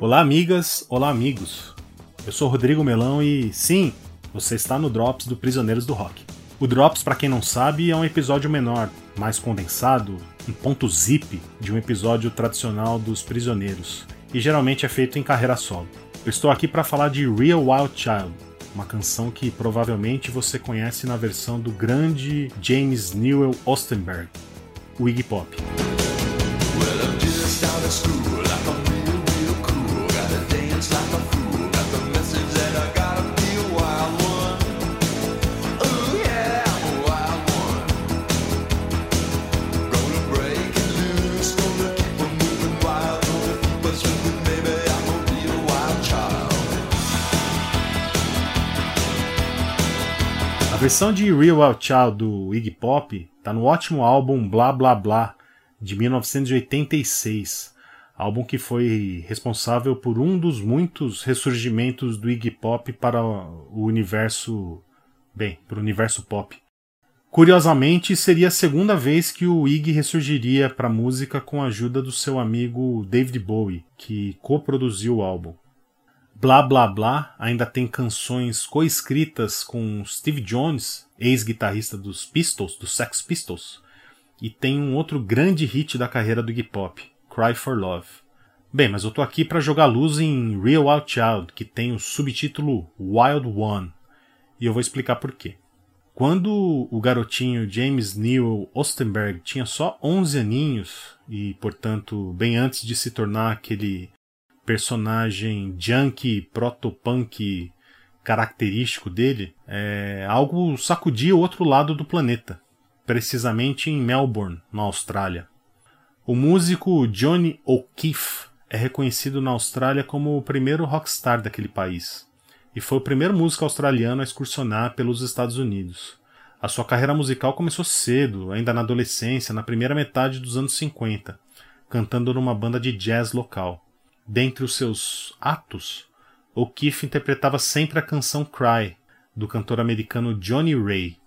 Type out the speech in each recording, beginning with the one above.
Olá, amigas, olá, amigos. Eu sou Rodrigo Melão e sim, você está no Drops do Prisioneiros do Rock. O Drops, para quem não sabe, é um episódio menor, mais condensado, um ponto zip de um episódio tradicional dos Prisioneiros, e geralmente é feito em carreira solo. Eu estou aqui para falar de Real Wild Child, uma canção que provavelmente você conhece na versão do grande James Newell Ostenberg, o Iggy Pop. Versão de Real Wild Child do Iggy Pop está no ótimo álbum Blá Blá Blá de 1986, álbum que foi responsável por um dos muitos ressurgimentos do Iggy Pop para o universo, bem, para o universo pop. Curiosamente, seria a segunda vez que o Iggy ressurgiria para a música com a ajuda do seu amigo David Bowie, que coproduziu o álbum. Blá Blá Blá ainda tem canções coescritas com Steve Jones, ex-guitarrista dos Pistols, dos Sex Pistols, e tem um outro grande hit da carreira do Iggy Pop, Cry for Love. Bem, mas eu tô aqui para jogar luz em Real Wild Child, que tem o subtítulo Wild One, e eu vou explicar por quê. Quando o garotinho James Newell Ostenberg tinha só 11 aninhos, e portanto bem antes de se tornar aquele personagem junkie, protopunk característico dele, é, algo sacudia o outro lado do planeta, precisamente em Melbourne, na Austrália. O músico Johnny O'Keefe é reconhecido na Austrália como o primeiro rockstar daquele país, e foi o primeiro músico australiano a excursionar pelos Estados Unidos. A sua carreira musical começou cedo, ainda na adolescência, na primeira metade dos anos 50, cantando numa banda de jazz local. Dentre os seus atos, O'Keefe interpretava sempre a canção Cry, do cantor americano Johnny Ray.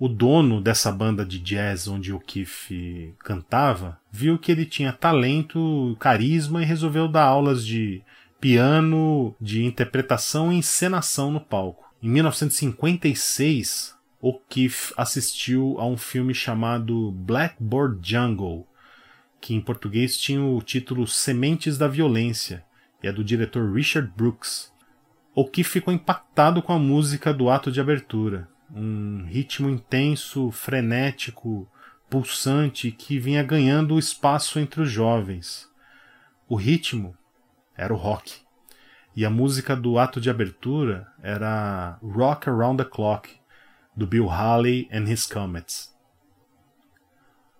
O dono dessa banda de jazz onde O'Keefe cantava viu que ele tinha talento, carisma e resolveu dar aulas de piano, de interpretação e encenação no palco. Em 1956, O'Keefe assistiu a um filme chamado Blackboard Jungle, que em português tinha o título Sementes da Violência, e é do diretor Richard Brooks. que ficou impactado com a música do ato de abertura, um ritmo intenso, frenético, pulsante que vinha ganhando espaço entre os jovens. O ritmo era o rock. E a música do ato de abertura era Rock Around the Clock, do Bill Haley and His Comets.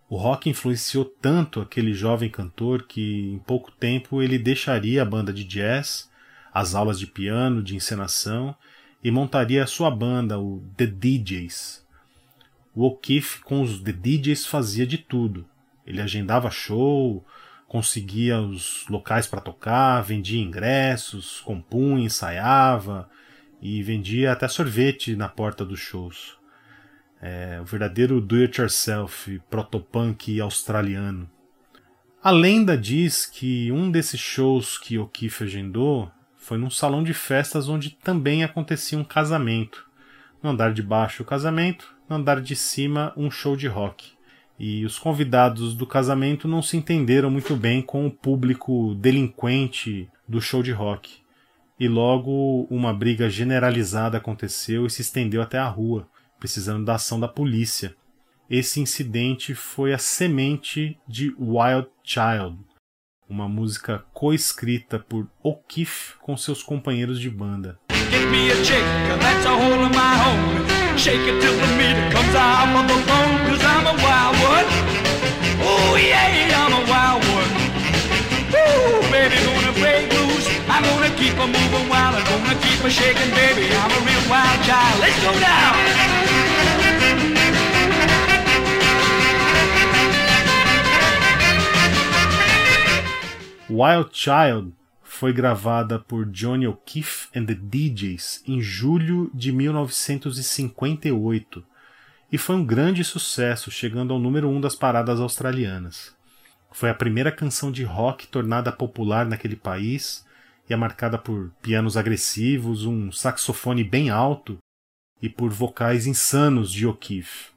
O rock influenciou tanto aquele jovem cantor que em pouco tempo ele deixaria a banda de jazz, as aulas de piano, de encenação e montaria a sua banda, o The DJs. O O'Keefe com os The DJs fazia de tudo. Ele agendava show, conseguia os locais para tocar, vendia ingressos, compunha, ensaiava e vendia até sorvete na porta dos shows. É, o verdadeiro do-it-yourself, protopunk australiano. A lenda diz que um desses shows que O'Keefe agendou foi num salão de festas onde também acontecia um casamento. No andar de baixo o casamento, no andar de cima um show de rock. E os convidados do casamento não se entenderam muito bem com o público delinquente do show de rock. E logo uma briga generalizada aconteceu e se estendeu até a rua precisando da ação da polícia. Esse incidente foi a semente de Wild Child, uma música coescrita por O'Keefe com seus companheiros de banda. Keep a moving wild, I'm gonna keep a shaking, baby. I'm a real wild child. Let's go down. Wild Child foi gravada por Johnny O'Keefe and the DJs em julho de 1958 e foi um grande sucesso, chegando ao número 1 um das paradas australianas. Foi a primeira canção de rock tornada popular naquele país e é marcada por pianos agressivos, um saxofone bem alto e por vocais insanos de O'Keeffe.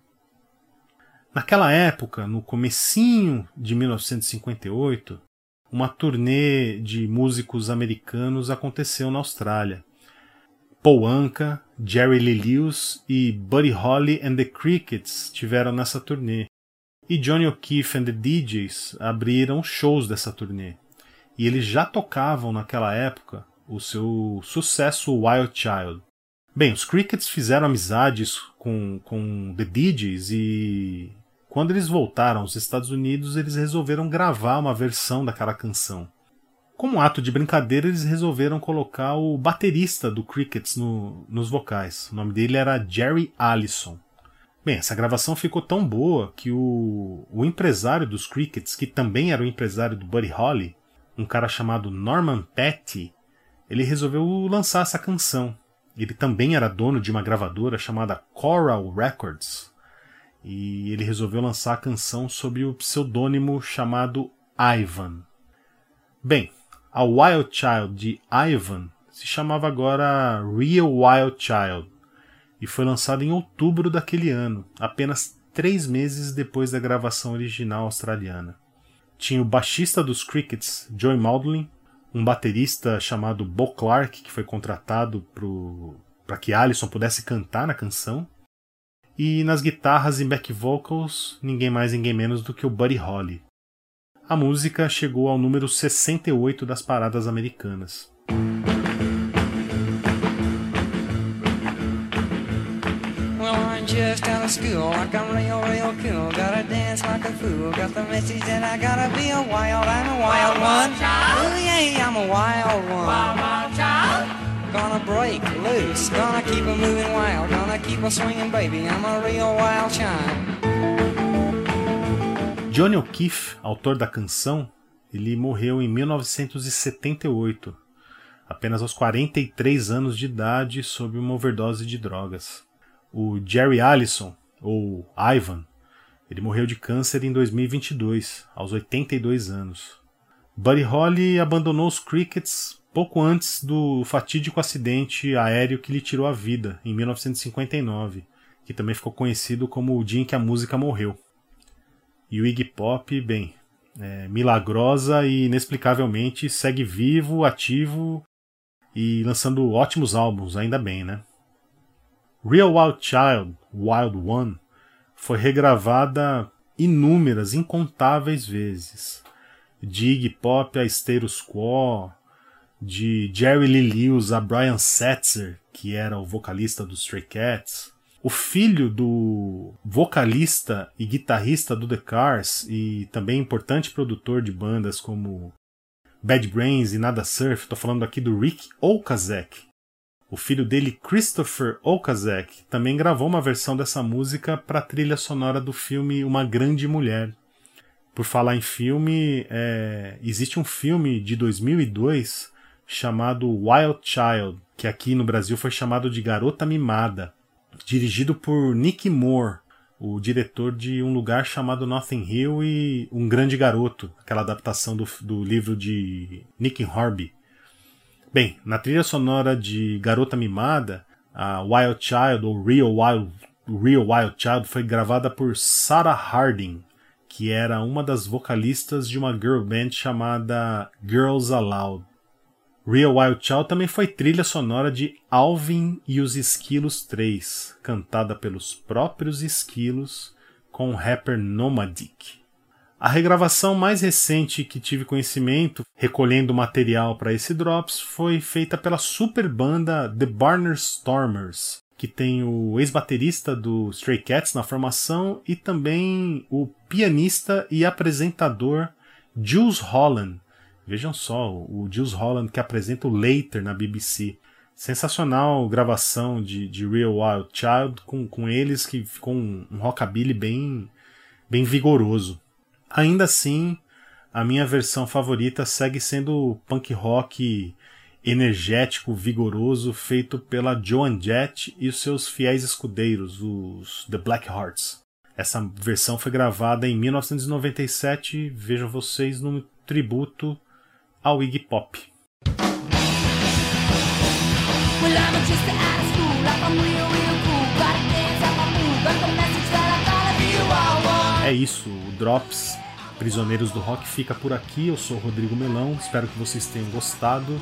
Naquela época, no comecinho de 1958, uma turnê de músicos americanos aconteceu na Austrália. Paul Anka, Jerry Lee Lewis e Buddy Holly and the Crickets tiveram nessa turnê. E Johnny O'Keefe and the DJs abriram shows dessa turnê. E eles já tocavam naquela época o seu sucesso Wild Child. Bem, os Crickets fizeram amizades com, com The DJs e quando eles voltaram aos Estados Unidos, eles resolveram gravar uma versão daquela canção. Como ato de brincadeira, eles resolveram colocar o baterista do Crickets no, nos vocais. O nome dele era Jerry Allison. Bem, essa gravação ficou tão boa que o, o empresário dos Crickets, que também era o empresário do Buddy Holly, um cara chamado Norman Petty, ele resolveu lançar essa canção. Ele também era dono de uma gravadora chamada Coral Records e ele resolveu lançar a canção sob o pseudônimo chamado Ivan. Bem, a Wild Child de Ivan se chamava agora Real Wild Child e foi lançada em outubro daquele ano, apenas três meses depois da gravação original australiana. Tinha o baixista dos Crickets, Joey Maudlin, um baterista chamado Bo Clark, que foi contratado para que Allison pudesse cantar na canção, e nas guitarras e back vocals, ninguém mais ninguém menos do que o Buddy Holly. A música chegou ao número 68 das paradas americanas. just out of school like I'm real, real cool. Gotta dance like a fool. Got the message that I gotta be a wild, I'm a wild, one. Oh yeah, I'm a wild one. Wild, wild child. Gonna break loose, gonna keep a moving wild, gonna keep a swinging baby, I'm a real wild child. Johnny O'Keefe, autor da canção, ele morreu em 1978, apenas aos 43 anos de idade, sob uma overdose de drogas. O Jerry Allison, ou Ivan, ele morreu de câncer em 2022, aos 82 anos. Buddy Holly abandonou os Crickets pouco antes do fatídico acidente aéreo que lhe tirou a vida, em 1959, que também ficou conhecido como o dia em que a música morreu. E o Iggy Pop, bem, é, milagrosa e inexplicavelmente segue vivo, ativo e lançando ótimos álbuns, ainda bem, né? Real Wild Child, Wild One, foi regravada inúmeras, incontáveis vezes. De Iggy Pop a Status Quo, de Jerry Lee Lewis a Brian Setzer, que era o vocalista dos Stray Cats, o filho do vocalista e guitarrista do The Cars e também importante produtor de bandas como Bad Brains e Nada Surf, estou falando aqui do Rick Okazek. O filho dele, Christopher Okazek, também gravou uma versão dessa música para a trilha sonora do filme Uma Grande Mulher. Por falar em filme, é... existe um filme de 2002 chamado Wild Child, que aqui no Brasil foi chamado de Garota Mimada, dirigido por Nick Moore, o diretor de Um Lugar Chamado Nothing Hill e Um Grande Garoto, aquela adaptação do, do livro de Nick Horby. Bem, na trilha sonora de Garota Mimada, a Wild Child ou Real Wild, Real Wild Child foi gravada por Sarah Harding, que era uma das vocalistas de uma girl band chamada Girls Aloud. Real Wild Child também foi trilha sonora de Alvin e os Esquilos 3, cantada pelos próprios Esquilos com o rapper Nomadic. A regravação mais recente que tive conhecimento, recolhendo material para esse Drops, foi feita pela super banda The Barner Stormers, que tem o ex-baterista do Stray Cats na formação e também o pianista e apresentador Jules Holland, Vejam só, o Jules Holland que apresenta o Later na BBC. Sensacional gravação de, de Real Wild Child com, com eles, que ficou um, um rockabilly bem, bem vigoroso. Ainda assim, a minha versão favorita segue sendo o punk rock energético, vigoroso, feito pela Joan Jett e os seus fiéis escudeiros, os The Black Hearts. Essa versão foi gravada em 1997, vejam vocês num tributo ao Iggy Pop. É isso, o Drops Prisioneiros do Rock fica por aqui. Eu sou o Rodrigo Melão, espero que vocês tenham gostado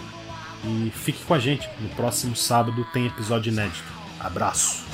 e fique com a gente. No próximo sábado tem episódio inédito. Abraço!